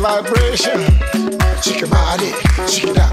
vibration. Shake your body, shake it out.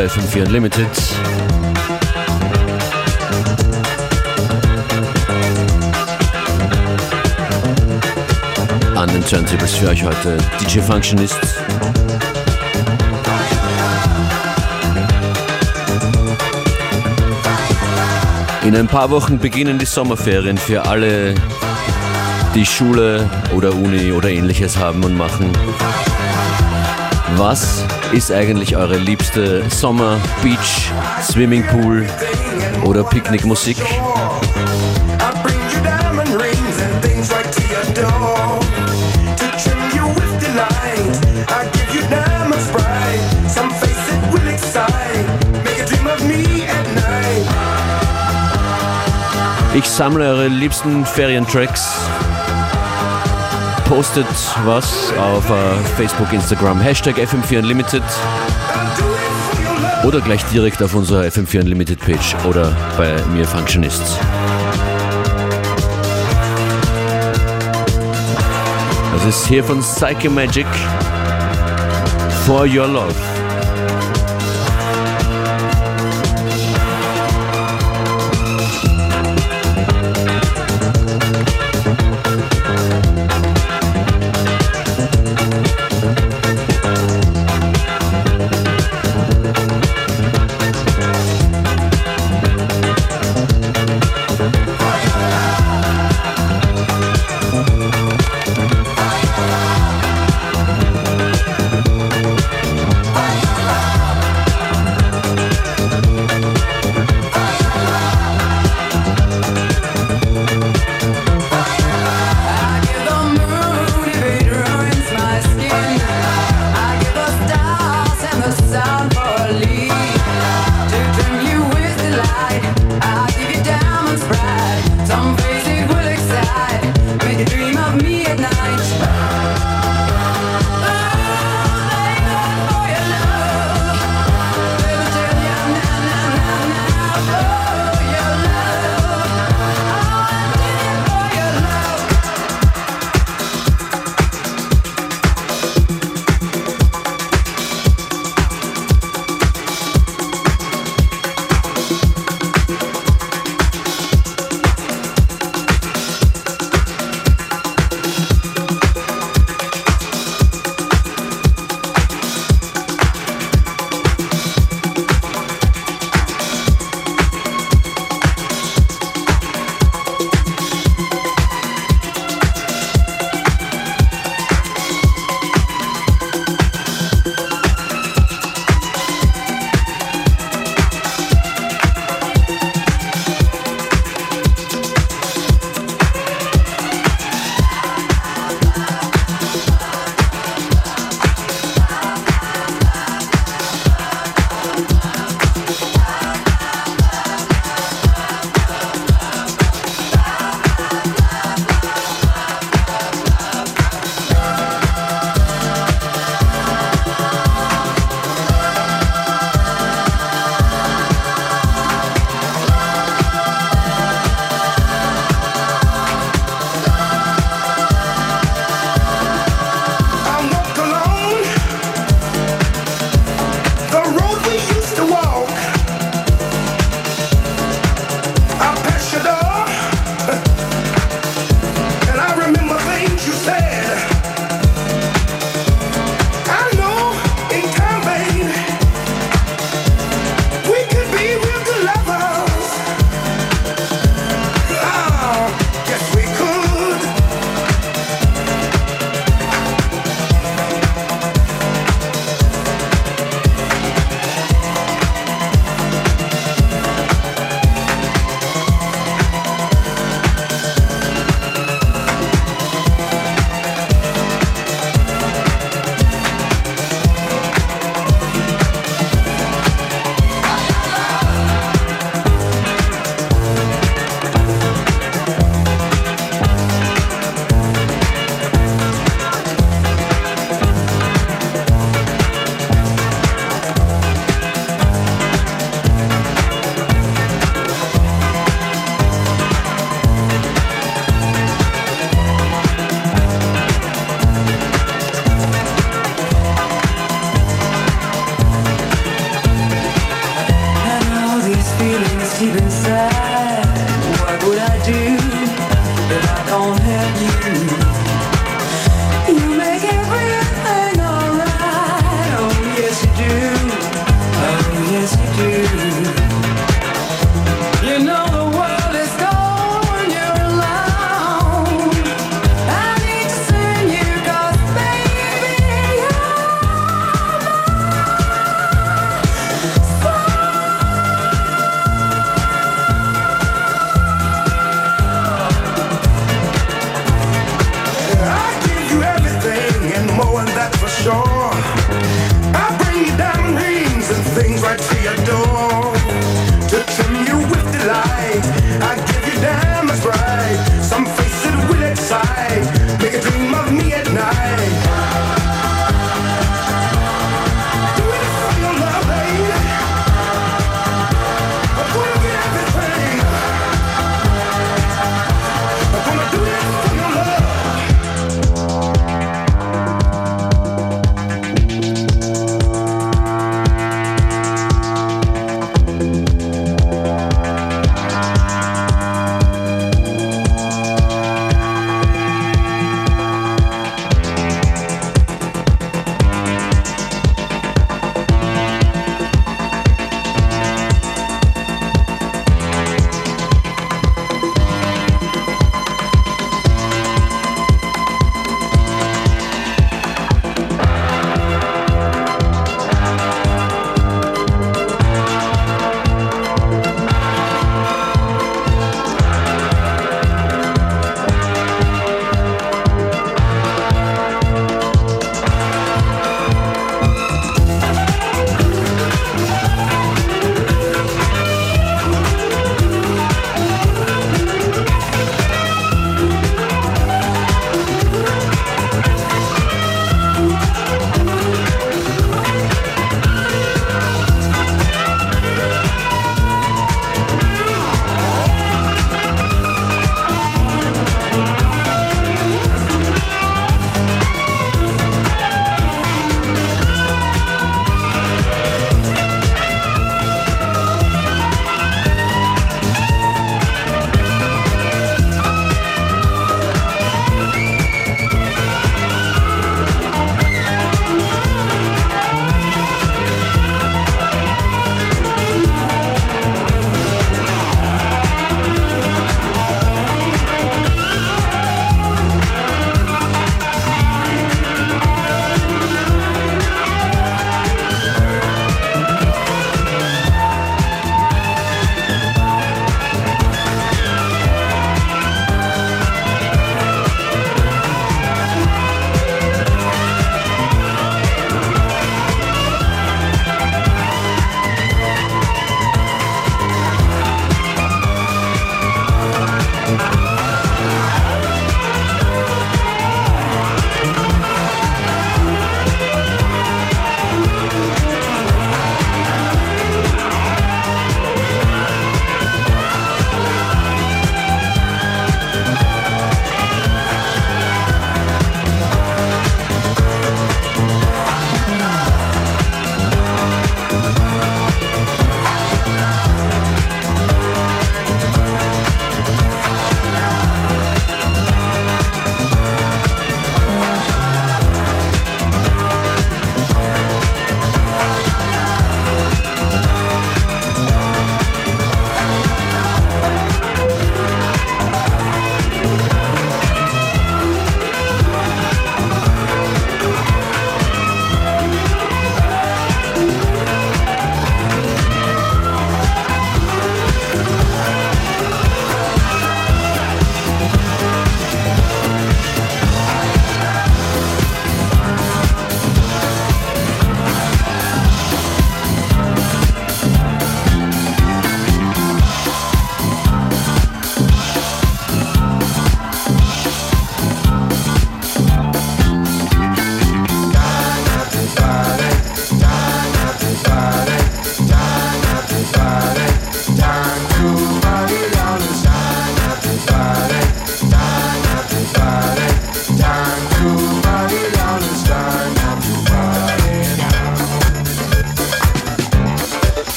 Bei FM4 Unlimited. An den Turntables für euch heute DJ Functionist. In ein paar Wochen beginnen die Sommerferien für alle, die Schule oder Uni oder ähnliches haben und machen. Was ist eigentlich eure liebste Sommer-, Beach-, Swimmingpool- oder Picknickmusik? Ich sammle eure liebsten Ferientracks. Postet was auf uh, Facebook, Instagram, Hashtag FM4 Unlimited oder gleich direkt auf unserer FM4 Unlimited Page oder bei mir Functionists. Das ist hier von Psycho Magic For Your Love.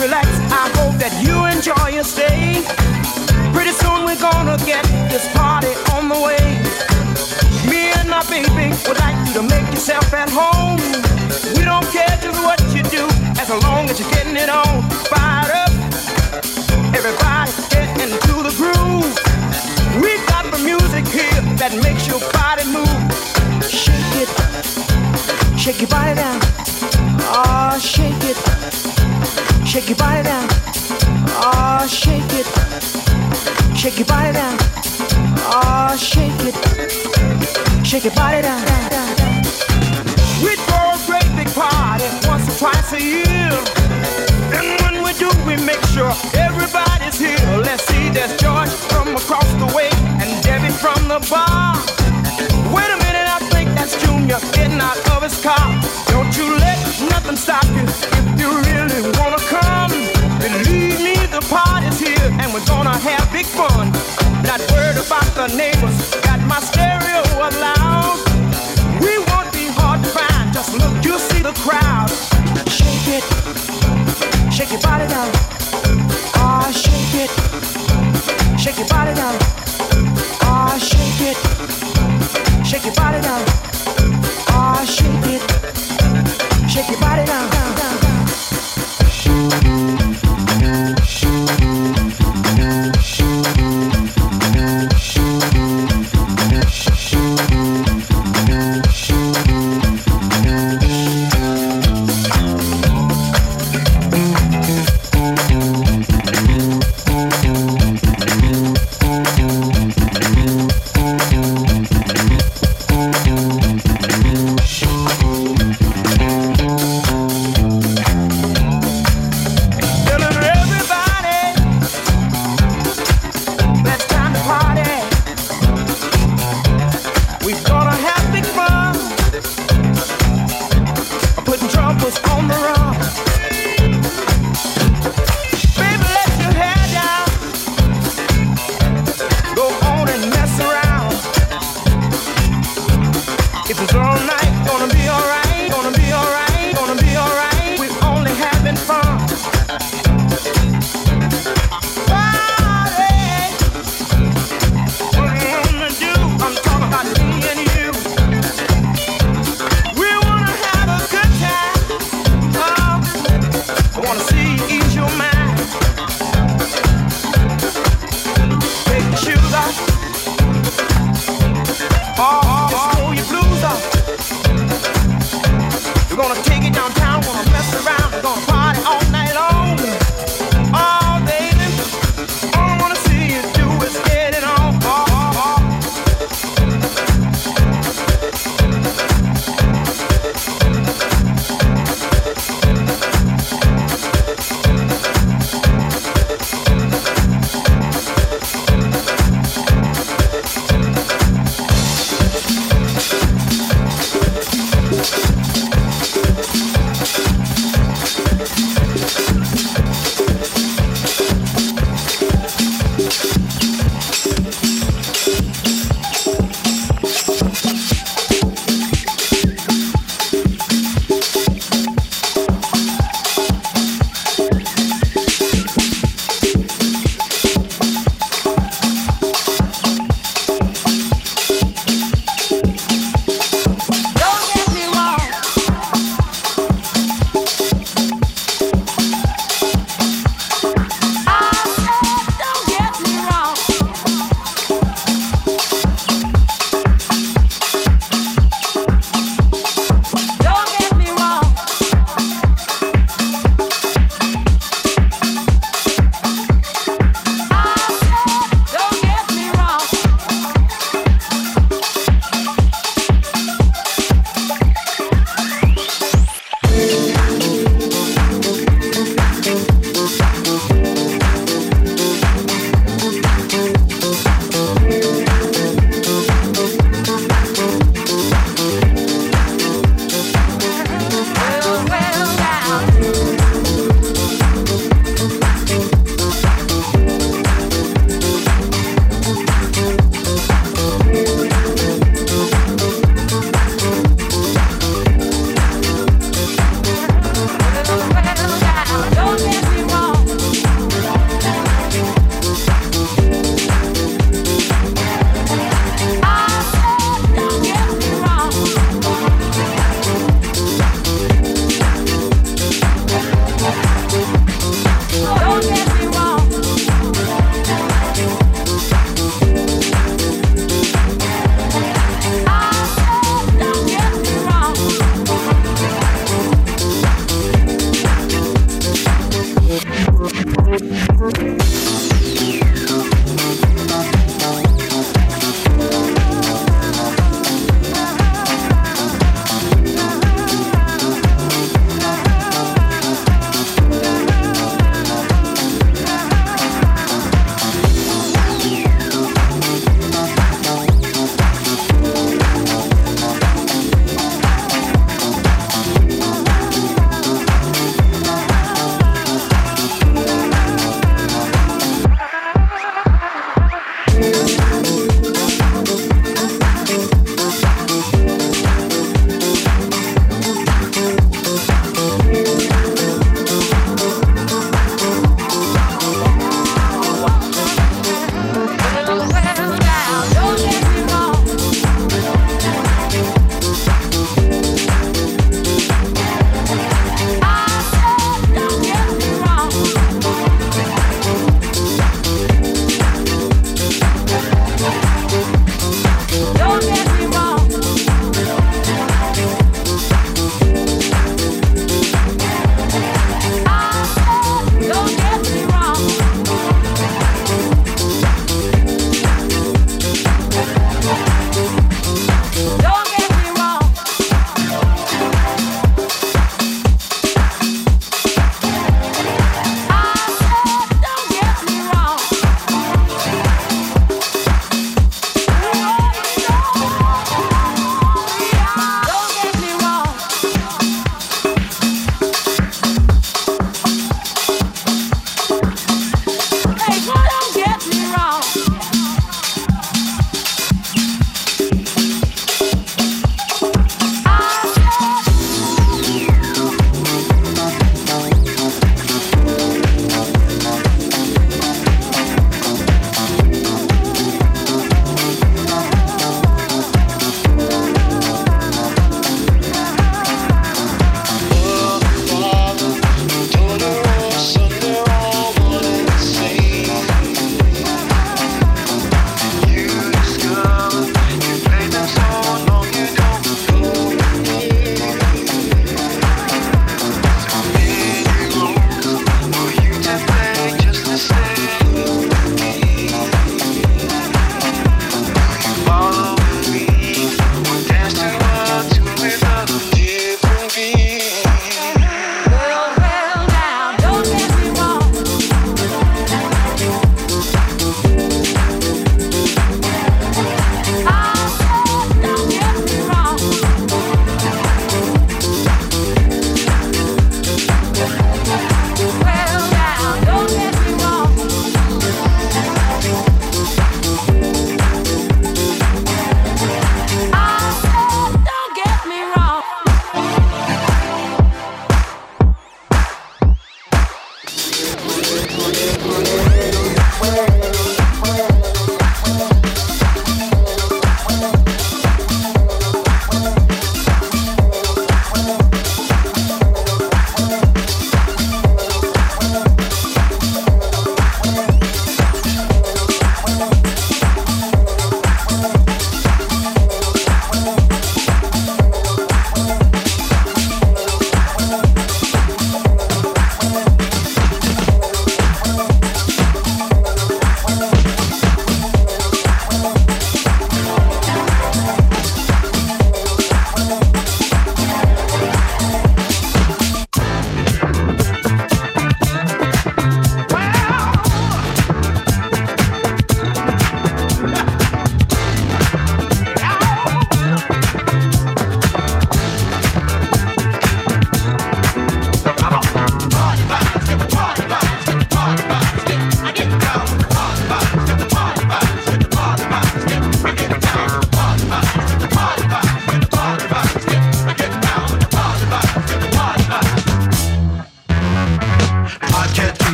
Relax. I hope that you enjoy your stay. Pretty soon we're gonna get this party on the way. Me and my baby would like you to make yourself at home. We don't care just what you do, as long as you're getting it on. Fired up, everybody get into the groove. We got the music here that makes your body move. Shake it, shake your body down. Oh, shake it, shake your body down. Oh, ah, shake it, shake your body down. Oh, ah, shake it, shake your body down. We throw a great big party once or twice a year. And when we do, we make sure everybody's here. Let's see, there's George from across the way and Debbie from the bar. Wait a minute, I think that's Junior getting out of his car. Don't you nothing stop if you really wanna come. Believe me, the party's here and we're gonna have big fun. Not worried about the neighbors, got my stereo loud. We won't be hard to find, just look, you'll see the crowd. Shake it, shake your body down. Ah, shake it, shake your body down.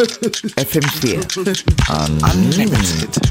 FM4 Unlimited.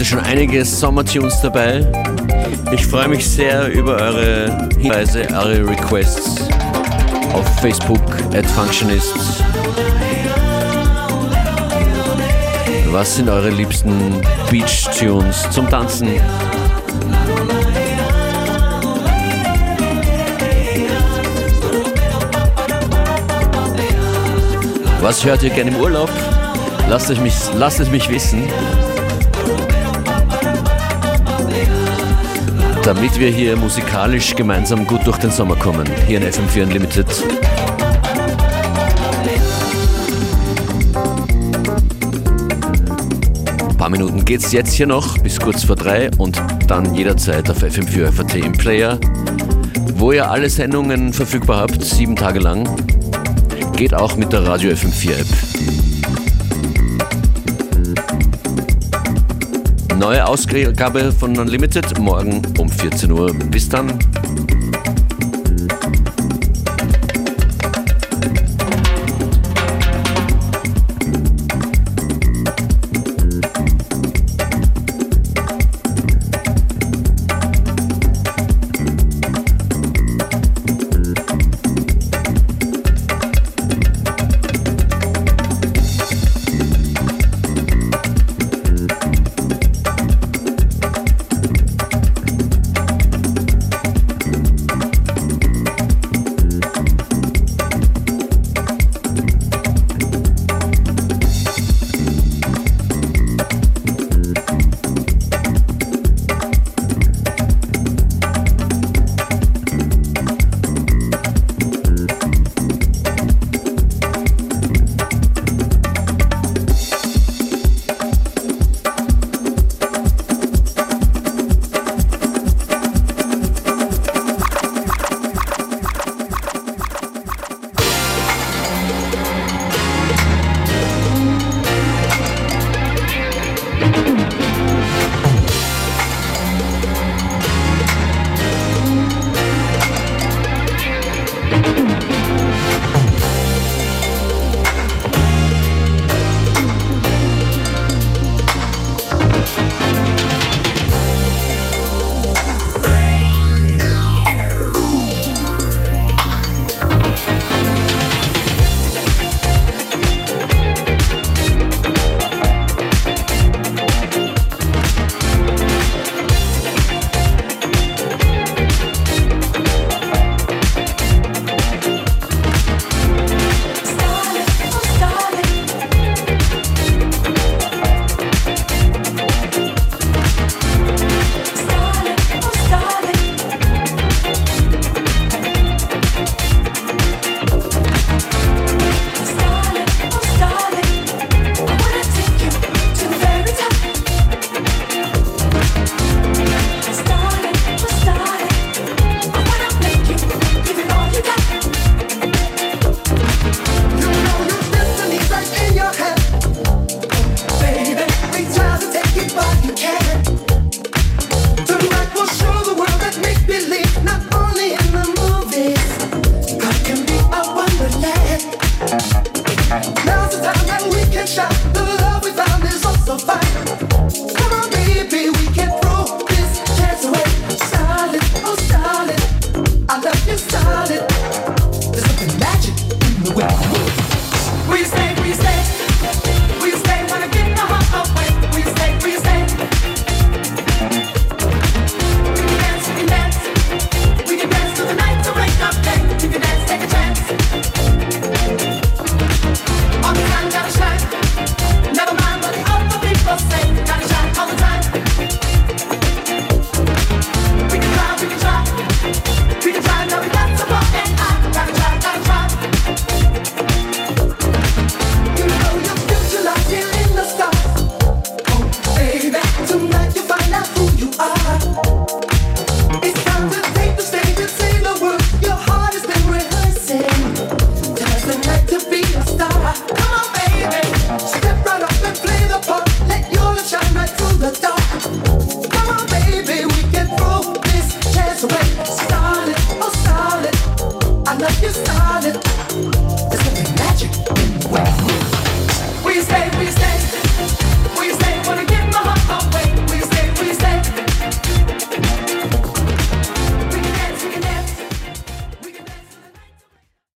Heute schon einige Sommertunes dabei. Ich freue mich sehr über eure Hinweise, eure Requests auf Facebook at Functionists. Was sind eure liebsten Beach-Tunes zum Tanzen? Was hört ihr gerne im Urlaub? Lasst es mich, lasst es mich wissen. Damit wir hier musikalisch gemeinsam gut durch den Sommer kommen. Hier in FM4 Unlimited. Ein paar Minuten geht's jetzt hier noch bis kurz vor drei und dann jederzeit auf FM4 FAT im Player, wo ihr alle Sendungen verfügbar habt, sieben Tage lang. Geht auch mit der Radio FM4 App. Neue Ausgabe von Unlimited morgen um 14 Uhr. Bis dann.